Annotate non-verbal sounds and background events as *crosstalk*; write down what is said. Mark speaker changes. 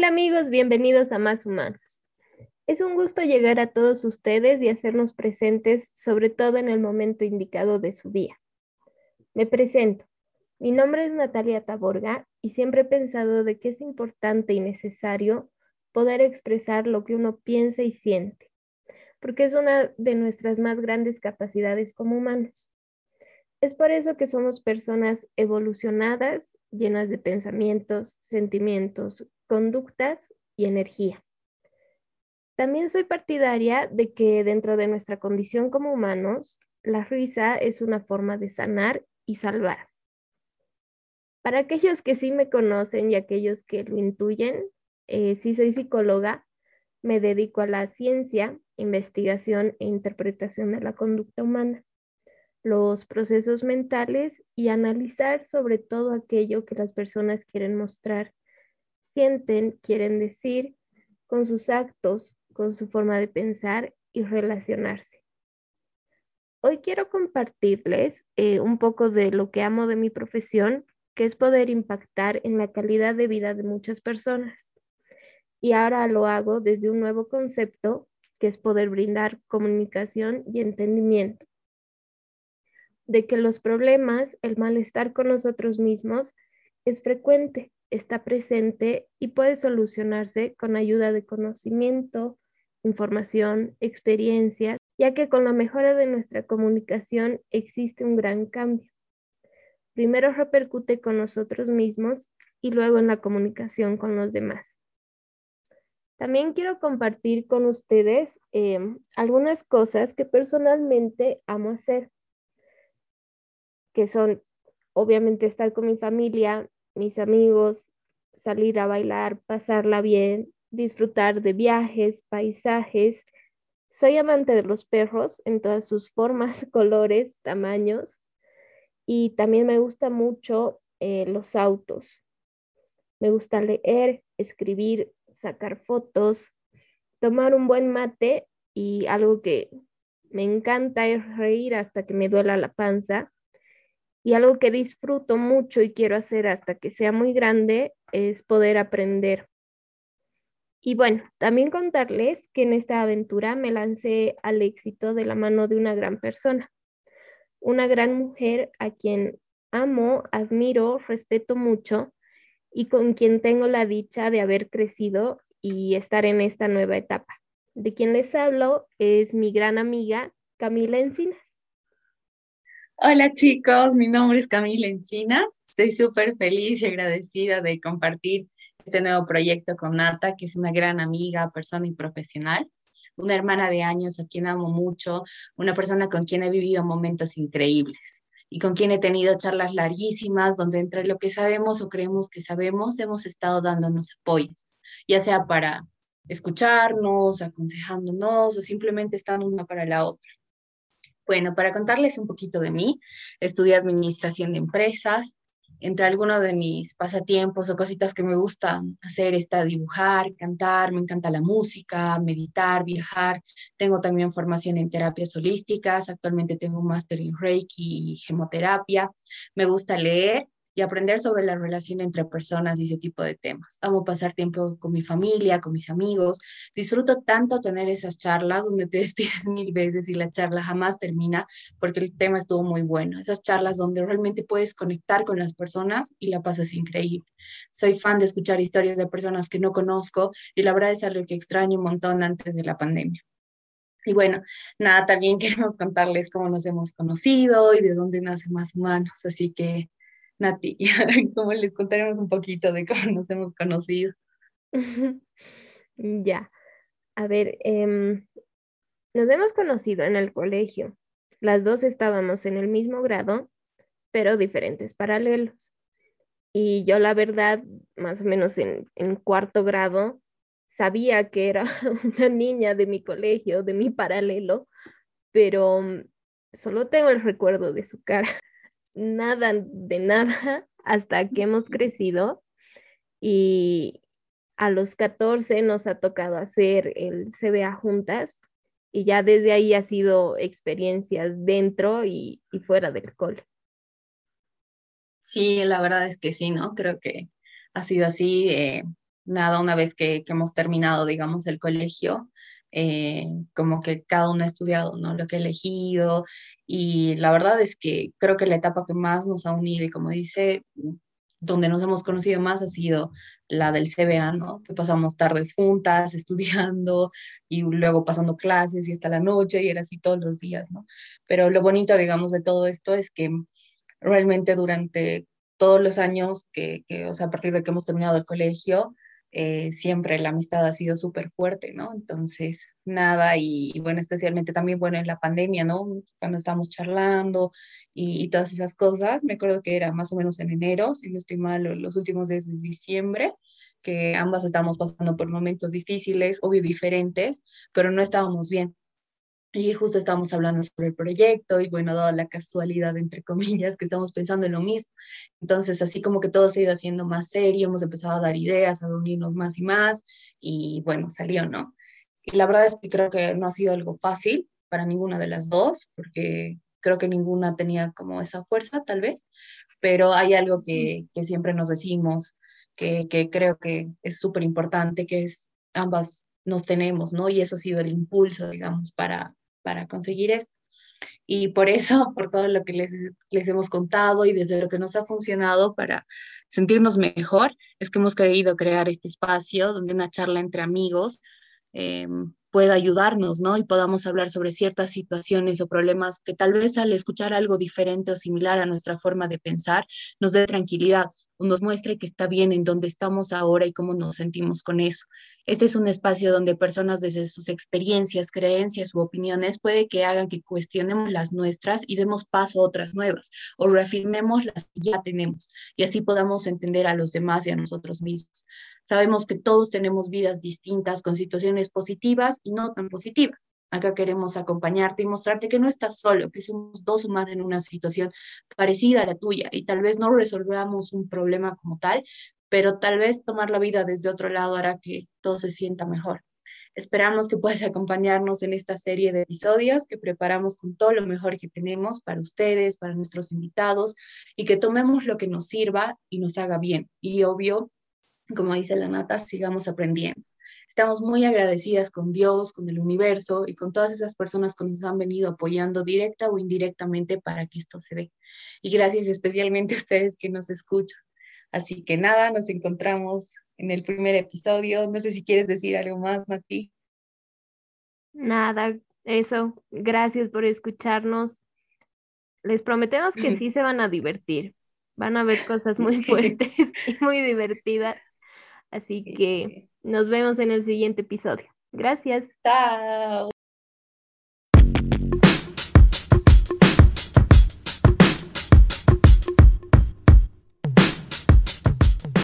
Speaker 1: Hola amigos, bienvenidos a Más Humanos. Es un gusto llegar a todos ustedes y hacernos presentes, sobre todo en el momento indicado de su día. Me presento. Mi nombre es Natalia Taborga y siempre he pensado de que es importante y necesario poder expresar lo que uno piensa y siente, porque es una de nuestras más grandes capacidades como humanos. Es por eso que somos personas evolucionadas, llenas de pensamientos, sentimientos, conductas y energía. También soy partidaria de que dentro de nuestra condición como humanos, la risa es una forma de sanar y salvar. Para aquellos que sí me conocen y aquellos que lo intuyen, eh, sí soy psicóloga, me dedico a la ciencia, investigación e interpretación de la conducta humana, los procesos mentales y analizar sobre todo aquello que las personas quieren mostrar sienten, quieren decir, con sus actos, con su forma de pensar y relacionarse. Hoy quiero compartirles eh, un poco de lo que amo de mi profesión, que es poder impactar en la calidad de vida de muchas personas. Y ahora lo hago desde un nuevo concepto, que es poder brindar comunicación y entendimiento. De que los problemas, el malestar con nosotros mismos es frecuente está presente y puede solucionarse con ayuda de conocimiento, información, experiencia, ya que con la mejora de nuestra comunicación existe un gran cambio. Primero repercute con nosotros mismos y luego en la comunicación con los demás. También quiero compartir con ustedes em, algunas cosas que personalmente amo hacer, que son obviamente estar con mi familia, mis amigos, salir a bailar, pasarla bien, disfrutar de viajes, paisajes. Soy amante de los perros en todas sus formas, *laughs* colores, tamaños. Y también me gusta mucho eh, los autos. Me gusta leer, escribir, sacar fotos, tomar un buen mate y algo que me encanta es reír hasta que me duela la panza y algo que disfruto mucho y quiero hacer hasta que sea muy grande es poder aprender. Y bueno, también contarles que en esta aventura me lancé al éxito de la mano de una gran persona, una gran mujer a quien amo, admiro, respeto mucho y con quien tengo la dicha de haber crecido y estar en esta nueva etapa. De quien les hablo es mi gran amiga Camila Encinas.
Speaker 2: Hola chicos, mi nombre es Camila Encinas. Estoy súper feliz y agradecida de compartir este nuevo proyecto con Nata, que es una gran amiga, persona y profesional, una hermana de años a quien amo mucho, una persona con quien he vivido momentos increíbles y con quien he tenido charlas larguísimas donde entre lo que sabemos o creemos que sabemos hemos estado dándonos apoyos, ya sea para escucharnos, aconsejándonos o simplemente estando una para la otra. Bueno, para contarles un poquito de mí, estudié administración de empresas. Entre algunos de mis pasatiempos o cositas que me gustan hacer está dibujar, cantar, me encanta la música, meditar, viajar. Tengo también formación en terapias holísticas. Actualmente tengo un máster en Reiki y gemoterapia. Me gusta leer y aprender sobre la relación entre personas y ese tipo de temas. Amo pasar tiempo con mi familia, con mis amigos. Disfruto tanto tener esas charlas donde te *laughs* despides mil veces y la charla jamás termina porque el tema estuvo muy bueno. Esas charlas donde realmente puedes conectar con las personas y la pasas increíble. Soy fan de escuchar historias de personas que no conozco y la verdad es algo que extraño un montón antes de la pandemia. Y bueno, nada, también *laughs* queremos contarles cómo nos hemos conocido y de dónde nace Más Humanos. Así que Nati, *laughs* ¿cómo les contaremos un poquito de cómo nos hemos conocido? *laughs*
Speaker 1: ya, a ver, em, nos hemos conocido en el colegio. Las dos estábamos en el mismo grado, pero diferentes paralelos. Y yo la verdad, más o menos en, en cuarto grado, sabía que era *laughs* una niña de mi colegio, de mi paralelo, pero mm, solo tengo el recuerdo de su cara nada de nada *laughs* hasta que hemos crecido y a los 14 nos ha tocado hacer el CBA juntas y ya desde ahí ha sido experiencias dentro y, fuera del cole.
Speaker 2: Sí, la verdad es que sí, ¿no? Creo que ha sido así. Eh, nada, una vez que, que hemos terminado, digamos, el colegio, eh, como que cada uno ha estudiado, ¿no? Lo que ha elegido y la verdad es que creo que la etapa que más nos ha unido y como dice, donde nos hemos conocido más ha sido la del CBA, ¿no? Que pasamos tardes juntas, *laughs* estudiando y luego pasando clases y hasta la noche y era así todos los días, ¿no? Pero lo bonito, digamos, de todo esto es que realmente durante todos los años que, que o sea, a partir de que hemos terminado el colegio, eh, siempre la amistad ha sido súper fuerte, ¿no? Entonces, nada, y, bueno, especialmente también, bueno, en la pandemia, ¿no? Cuando estábamos charlando y, todas esas cosas, me acuerdo que era más o menos en enero, si no estoy mal, los últimos días de diciembre, que ambas estábamos pasando por momentos difíciles, obvio diferentes, pero no estábamos bien. Y justo estábamos hablando sobre el proyecto y bueno, dada la casualidad, entre *laughs* comillas, que estamos pensando en lo mismo. Entonces, así como que todo se ha ido haciendo más serio, hemos empezado a dar ideas, a reunirnos más y más y bueno, salió, ¿no? Y la verdad es que creo que no ha sido algo fácil para ninguna de las dos, porque creo que ninguna tenía como esa fuerza, tal vez, pero hay algo que, que siempre nos decimos, que, que creo que es súper importante, que es ambas nos tenemos, ¿no? Y eso ha sido el impulso, digamos, para, para conseguir esto. Y por eso, *laughs* por todo lo que les, hemos contado y desde lo que nos ha funcionado para sentirnos mejor, es que hemos querido crear este espacio donde una charla entre amigos eh, pueda ayudarnos, ¿no? Y podamos hablar sobre ciertas situaciones o problemas que tal vez al escuchar algo diferente o similar a nuestra forma de pensar nos dé tranquilidad nos muestre que está bien en donde estamos ahora y cómo nos sentimos con eso. Este es un espacio donde personas desde sus experiencias, creencias u opiniones puede que hagan que cuestionemos las nuestras y demos paso a otras nuevas o reafirmemos las que ya tenemos y así podamos entender a los demás y a nosotros mismos. Sabemos que todos tenemos vidas distintas con situaciones positivas y no tan positivas. Acá queremos acompañarte y mostrarte que no estás solo, que somos dos o más en una situación parecida a la tuya y tal vez no resolvamos un problema como tal, pero tal vez tomar la vida desde otro lado hará que todo se sienta mejor. Esperamos que puedas acompañarnos en esta serie de episodios que preparamos con todo lo mejor que tenemos para ustedes, para nuestros invitados y que tomemos lo que nos sirva y nos haga bien. Y obvio, como dice la nata, sigamos aprendiendo. Estamos muy agradecidas con Dios, con el universo y con todas esas personas que nos han venido apoyando directa o indirectamente para que esto se dé. Y gracias especialmente a ustedes que nos escuchan. Así que nada, nos encontramos en el primer episodio. No sé si quieres decir algo más, Mati.
Speaker 1: Nada, eso. Gracias por escucharnos. Les prometemos que *laughs* sí se van a divertir. Van a ver cosas muy *laughs* fuertes y muy divertidas. Así que nos vemos en el siguiente episodio. Gracias.
Speaker 2: Chao.